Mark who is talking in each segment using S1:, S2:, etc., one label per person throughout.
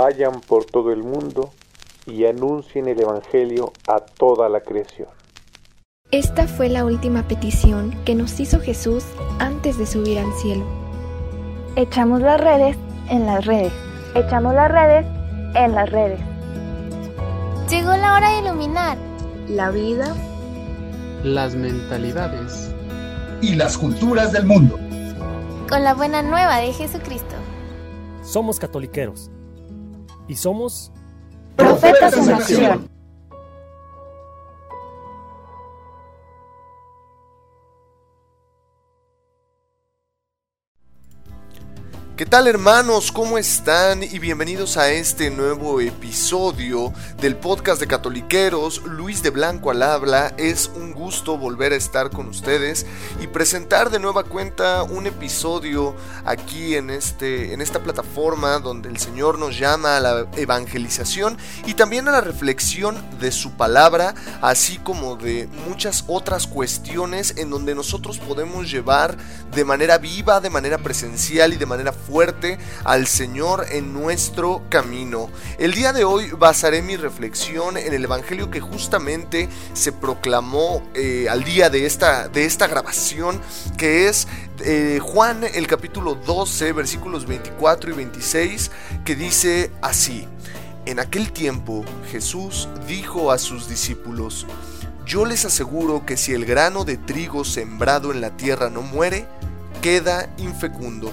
S1: vayan por todo el mundo y anuncien el Evangelio a toda la creación.
S2: Esta fue la última petición que nos hizo Jesús antes de subir al cielo.
S3: Echamos las redes en las redes. Echamos las redes en las redes.
S4: Llegó la hora de iluminar
S2: la vida,
S5: las mentalidades
S6: y las culturas del mundo.
S4: Con la buena nueva de Jesucristo.
S7: Somos catoliqueros y somos
S3: profetas en acción.
S8: ¿Qué tal hermanos? ¿Cómo están? Y bienvenidos a este nuevo episodio del podcast de Catoliqueros. Luis de Blanco al habla. Es un gusto volver a estar con ustedes y presentar de nueva cuenta un episodio aquí en, este, en esta plataforma donde el Señor nos llama a la evangelización y también a la reflexión de su palabra, así como de muchas otras cuestiones en donde nosotros podemos llevar de manera viva, de manera presencial y de manera al Señor en nuestro camino. El día de hoy basaré mi reflexión en el Evangelio que justamente se proclamó eh, al día de esta, de esta grabación, que es eh, Juan el capítulo 12, versículos 24 y 26, que dice así. En aquel tiempo Jesús dijo a sus discípulos, yo les aseguro que si el grano de trigo sembrado en la tierra no muere, queda infecundo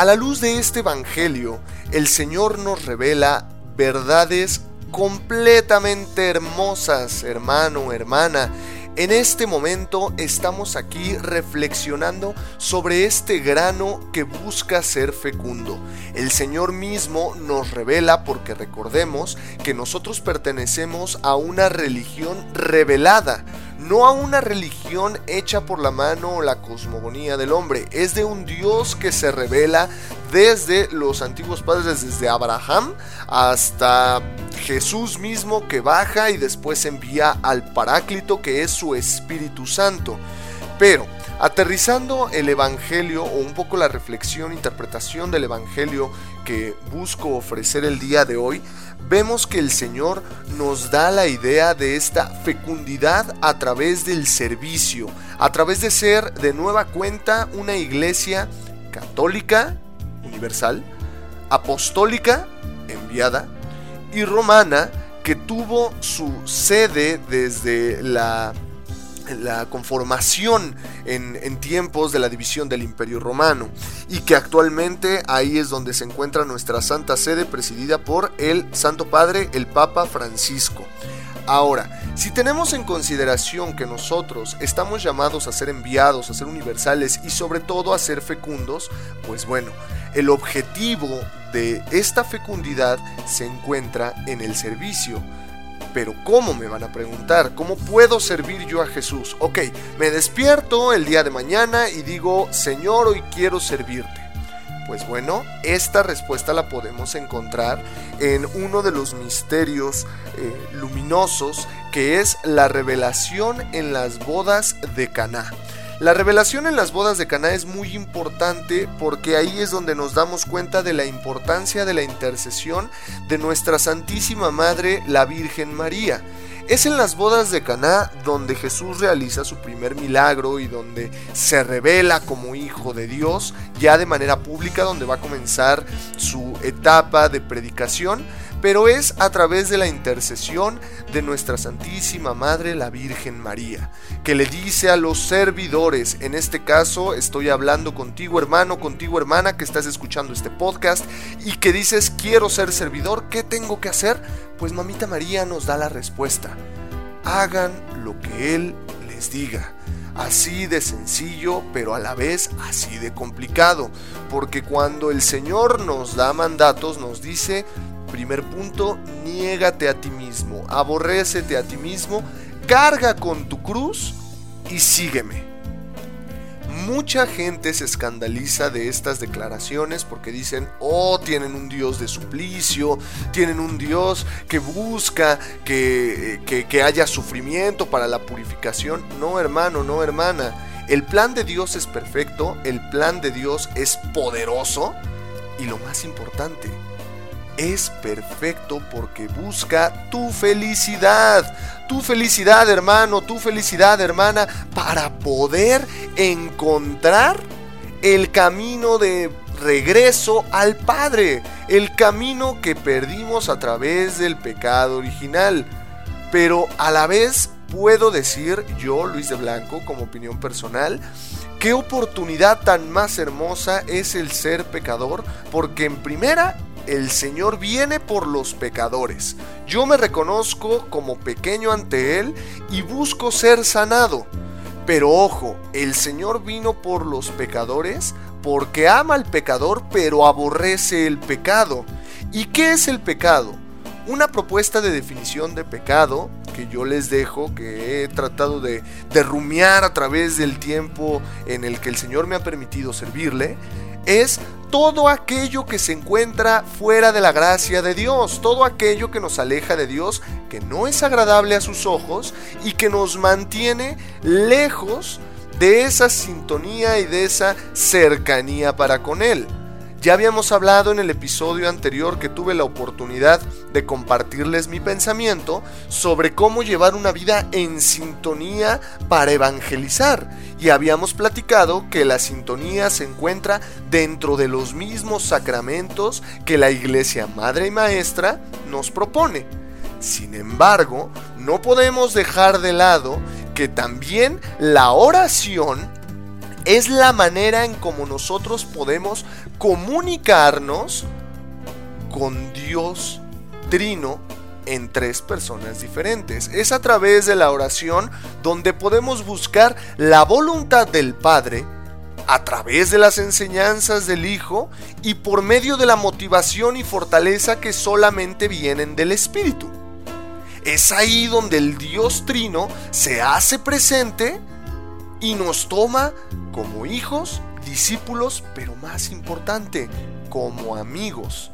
S8: A la luz de este Evangelio, el Señor nos revela verdades completamente hermosas, hermano, hermana. En este momento estamos aquí reflexionando sobre este grano que busca ser fecundo. El Señor mismo nos revela porque recordemos que nosotros pertenecemos a una religión revelada no a una religión hecha por la mano o la cosmogonía del hombre, es de un Dios que se revela desde los antiguos padres, desde Abraham hasta Jesús mismo que baja y después envía al Paráclito que es su Espíritu Santo. Pero aterrizando el Evangelio o un poco la reflexión, interpretación del Evangelio que busco ofrecer el día de hoy, vemos que el Señor nos da la idea de esta fecundidad a través del servicio, a través de ser de nueva cuenta una iglesia católica, universal, apostólica, enviada, y romana, que tuvo su sede desde la la conformación en, tiempos de la división del Imperio Romano y que actualmente ahí es donde se encuentra nuestra Santa Sede presidida por el Santo Padre, el Papa Francisco. Ahora, si tenemos en consideración que nosotros estamos llamados a ser enviados, a ser universales y sobre todo a ser fecundos, pues bueno, el objetivo de esta fecundidad se encuentra en el servicio pero ¿cómo me van a preguntar? ¿Cómo puedo servir yo a Jesús? Ok, me despierto el día de mañana y digo, Señor, hoy quiero servirte. Pues bueno, esta respuesta la podemos encontrar en uno de los misterios eh, luminosos que es la revelación en las bodas de Caná. La revelación en las bodas de Caná es muy importante porque ahí es donde nos damos cuenta de la importancia de la intercesión de nuestra Santísima Madre, la Virgen María. Es en las bodas de Caná donde Jesús realiza su primer milagro y donde se revela como hijo de Dios, ya de manera pública, donde va a comenzar su etapa de predicación pero es a través de la intercesión de nuestra Santísima Madre la Virgen María, que le dice a los servidores, en este caso estoy hablando contigo hermano, contigo hermana que estás escuchando este podcast y que dices quiero ser servidor, ¿qué tengo que hacer? Pues mamita María nos da la respuesta, hagan lo que Él les diga así de sencillo, pero a la vez así de complicado. Porque cuando el Señor nos da mandatos, nos dice, Primer punto, niégate a ti mismo, aborrécete a ti mismo, carga con tu cruz y sígueme. Mucha gente se escandaliza de estas declaraciones porque dicen, oh, tienen un Dios de suplicio, tienen un Dios que busca que, que, que haya sufrimiento para la purificación. No, hermano, no, hermana. El plan de Dios es perfecto, el plan de Dios es poderoso y lo más importante, es perfecto porque busca tu felicidad. Tu felicidad, hermano, tu felicidad, hermana, para poder encontrar el camino de regreso al Padre, el camino que perdimos a través del pecado original. Pero a la vez puedo decir yo, Luis de Blanco, como opinión personal, qué oportunidad tan más hermosa es el ser pecador, porque en primera el Señor viene por los pecadores. Yo me reconozco como pequeño ante Él y busco ser sanado. Pero ojo, el Señor vino por los pecadores porque ama al pecador pero aborrece el pecado. ¿Y qué es el pecado? Una propuesta de definición de pecado que yo les dejo, que he tratado de, de rumiar a través del tiempo en el que el Señor me ha permitido servirle, es todo aquello que se encuentra fuera de la gracia de Dios, todo aquello que nos aleja de Dios, que no es agradable a sus ojos y que nos mantiene lejos de esa sintonía y de esa cercanía para con Él. Ya habíamos hablado en el episodio anterior que tuve la oportunidad de compartirles mi pensamiento sobre cómo llevar una vida en sintonía para evangelizar. Y habíamos platicado que la sintonía se encuentra dentro de los mismos sacramentos que la Iglesia Madre y Maestra nos propone. Sin embargo, no podemos dejar de lado que también la oración es la manera en cómo nosotros podemos comunicarnos con Dios Trino en tres personas diferentes. Es a través de la oración donde podemos buscar la voluntad del Padre a través de las enseñanzas del Hijo y por medio de la motivación y fortaleza que solamente vienen del Espíritu. Es ahí donde el Dios Trino se hace presente y nos toma como hijos, discípulos, pero más importante, como amigos.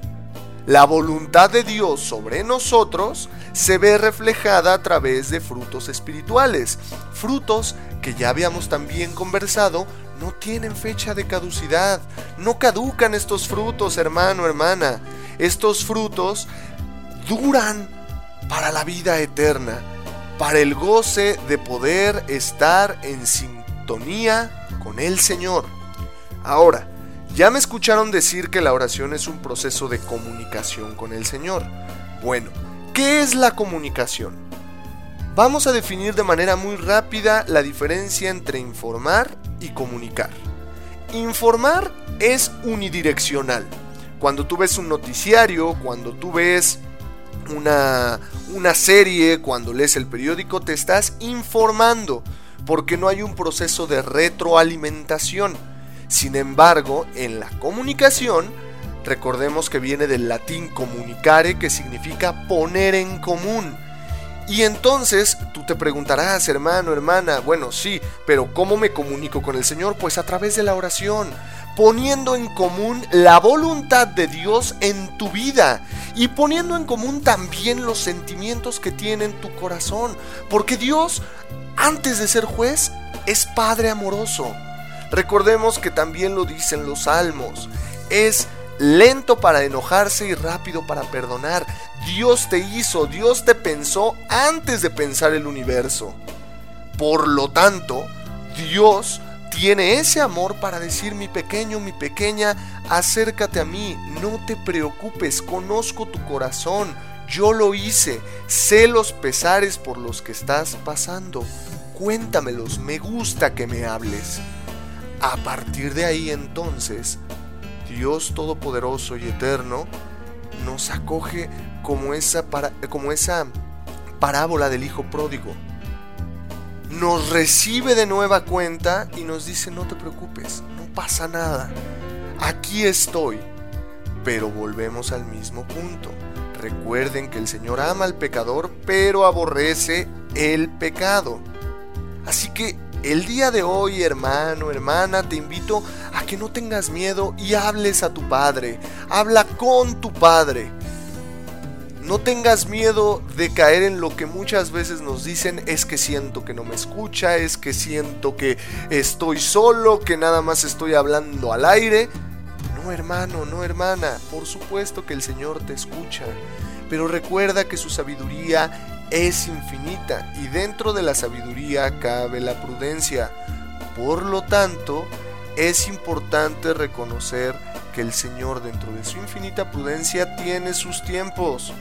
S8: La voluntad de Dios sobre nosotros se ve reflejada a través de frutos espirituales, frutos que ya habíamos también conversado, no tienen fecha de caducidad, no caducan estos frutos, hermano, hermana. Estos frutos duran para la vida eterna, para el goce de poder estar en sintonía con el Señor. Ahora, ya me escucharon decir que la oración es un proceso de comunicación con el Señor. Bueno, ¿qué es la comunicación? Vamos a definir de manera muy rápida la diferencia entre informar y comunicar. Informar es unidireccional. Cuando tú ves un noticiario, cuando tú ves una, una serie, cuando lees el periódico, te estás informando porque no hay un proceso de retroalimentación. Sin embargo, en la comunicación, recordemos que viene del latín comunicare, que significa poner en común. Y entonces tú te preguntarás, hermano, hermana, bueno, sí, pero ¿cómo me comunico con el Señor? Pues a través de la oración, poniendo en común la voluntad de Dios en tu vida y poniendo en común también los sentimientos que tiene en tu corazón, porque Dios antes de ser juez, es Padre amoroso. Recordemos que también lo dicen los salmos. Es lento para enojarse y rápido para perdonar. Dios te hizo, Dios te pensó antes de pensar el universo. Por lo tanto, Dios tiene ese amor para decir mi pequeño, mi pequeña, acércate a mí, no te preocupes, conozco tu corazón, yo lo hice, sé los pesares por los que estás pasando. Cuéntamelos, me gusta que me hables. A partir de ahí entonces, Dios Todopoderoso y Eterno nos acoge como esa, como esa parábola del Hijo Pródigo. Nos recibe de nueva cuenta y nos dice, no te preocupes, no pasa nada. Aquí estoy. Pero volvemos al mismo punto Recuerden que el Señor ama al pecador, pero aborrece el pecado. Así que el día de hoy, hermano, hermana, te invito a que no tengas miedo y hables a tu Padre. Habla con tu Padre. No tengas miedo de caer en lo que muchas veces nos dicen es que siento que no me escucha, es que siento que estoy solo, que nada más estoy hablando al aire. No hermano, no hermana, por supuesto que el Señor te escucha, pero recuerda que su sabiduría es infinita y dentro de la sabiduría cabe la prudencia. Por lo tanto, es importante reconocer que el Señor dentro de su infinita prudencia tiene sus tiempos.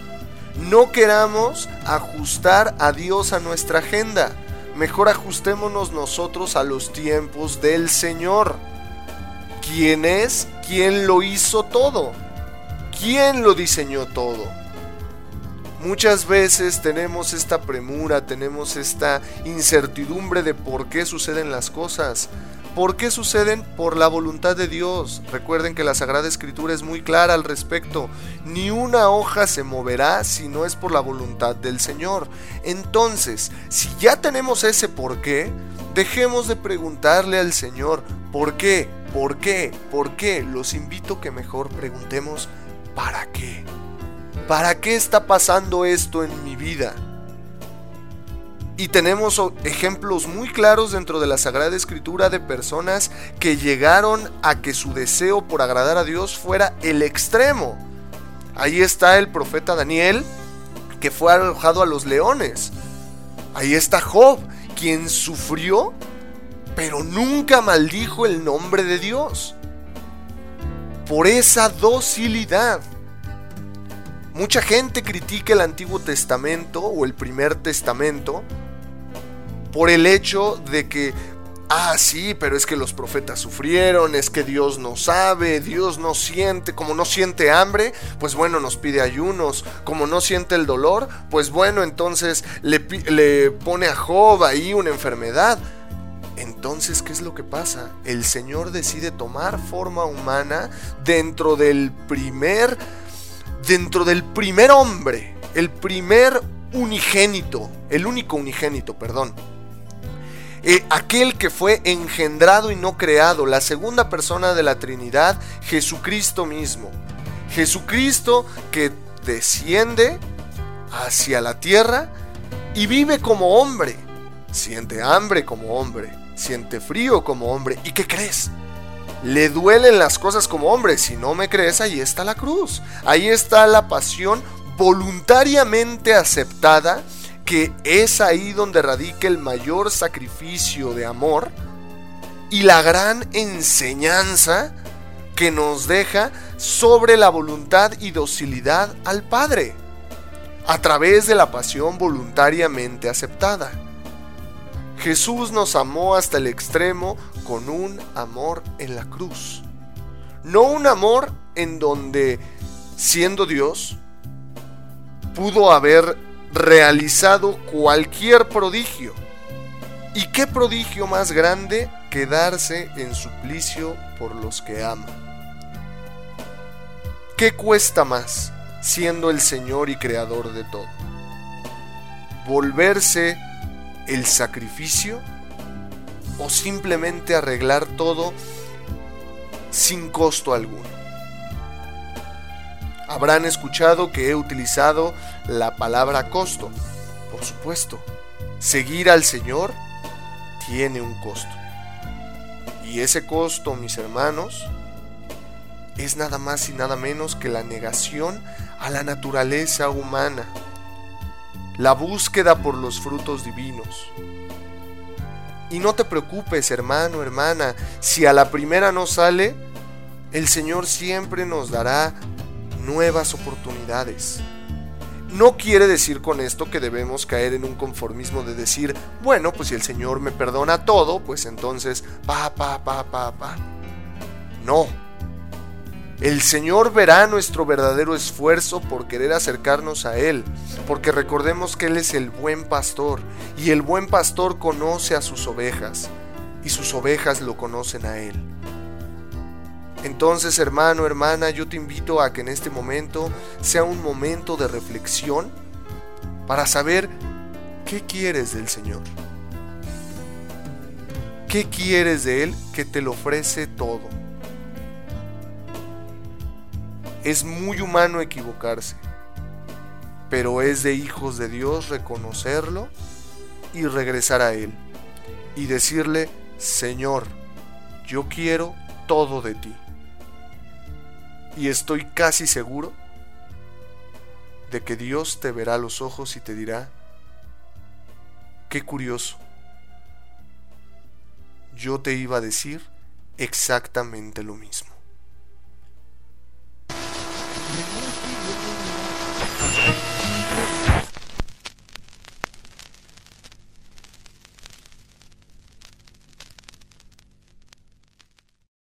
S8: No queramos ajustar a Dios a nuestra agenda. Mejor ajustémonos nosotros a los tiempos del Señor. ¿Quién es? ¿Quién lo hizo todo? ¿Quién lo diseñó todo? Muchas veces tenemos esta premura, tenemos esta incertidumbre de por qué suceden las cosas. ¿Por qué suceden? Por la voluntad de Dios. Recuerden que la Sagrada Escritura es muy clara al respecto. Ni una hoja se moverá si no es por la voluntad del Señor. Entonces, si ya tenemos ese por qué, dejemos de preguntarle al Señor, ¿por qué? ¿Por qué? ¿Por qué? Los invito que mejor preguntemos, ¿para qué? ¿Para qué está pasando esto en mi vida? Y tenemos ejemplos muy claros dentro de la Sagrada Escritura de personas que llegaron a que su deseo por agradar a Dios fuera el extremo. Ahí está el profeta Daniel, que fue arrojado a los leones. Ahí está Job, quien sufrió, pero nunca maldijo el nombre de Dios. Por esa docilidad. Mucha gente critica el Antiguo Testamento o el Primer Testamento por el hecho de que, ah, sí, pero es que los profetas sufrieron, es que Dios no sabe, Dios no siente, como no siente hambre, pues bueno, nos pide ayunos, como no siente el dolor, pues bueno, entonces le, pone a Job ahí una enfermedad. Entonces, ¿qué es lo que pasa? El Señor decide tomar forma humana dentro del primer dentro del primer hombre, el primer unigénito, el único unigénito, perdón. Eh, aquel que fue engendrado y no creado, la segunda persona de la Trinidad, Jesucristo mismo. Jesucristo que desciende hacia la tierra y vive como hombre. Siente hambre como hombre, siente frío como hombre. ¿Y qué crees? Le duelen las cosas como hombre. Si no me crees, ahí está la cruz. Ahí está la pasión voluntariamente aceptada que es ahí donde radica el mayor sacrificio de amor y la gran enseñanza que nos deja sobre la voluntad y docilidad al Padre, a través de la pasión voluntariamente aceptada. Jesús nos amó hasta el extremo con un amor en la cruz. No un amor en donde, siendo Dios, pudo haber realizado cualquier prodigio. ¿Y qué prodigio más grande que darse en suplicio por los que ama? ¿Qué cuesta más siendo el Señor y Creador de todo? ¿Volverse el sacrificio o simplemente arreglar todo sin costo alguno? Habrán escuchado que he utilizado la palabra costo. Por supuesto, seguir al Señor tiene un costo. Y ese costo, mis hermanos, es nada más y nada menos que la negación a la naturaleza humana, la búsqueda por los frutos divinos. Y no te preocupes, hermano, hermana, si a la primera no sale, el Señor siempre nos dará nuevas oportunidades. No quiere decir con esto que debemos caer en un conformismo de decir, bueno, pues si el Señor me perdona todo, pues entonces, pa, pa, pa, pa, pa. No. El Señor verá nuestro verdadero esfuerzo por querer acercarnos a Él, porque recordemos que Él es el buen pastor, y el buen pastor conoce a sus ovejas, y sus ovejas lo conocen a Él. Entonces, hermano, hermana, yo te invito a que en este momento sea un momento de reflexión para saber qué quieres del Señor. ¿Qué quieres de Él que te lo ofrece todo? Es muy humano equivocarse, pero es de hijos de Dios reconocerlo y regresar a Él y decirle, Señor, yo quiero todo de ti. Y estoy casi seguro de que Dios te verá los ojos y te dirá, qué curioso, yo te iba a decir exactamente lo mismo.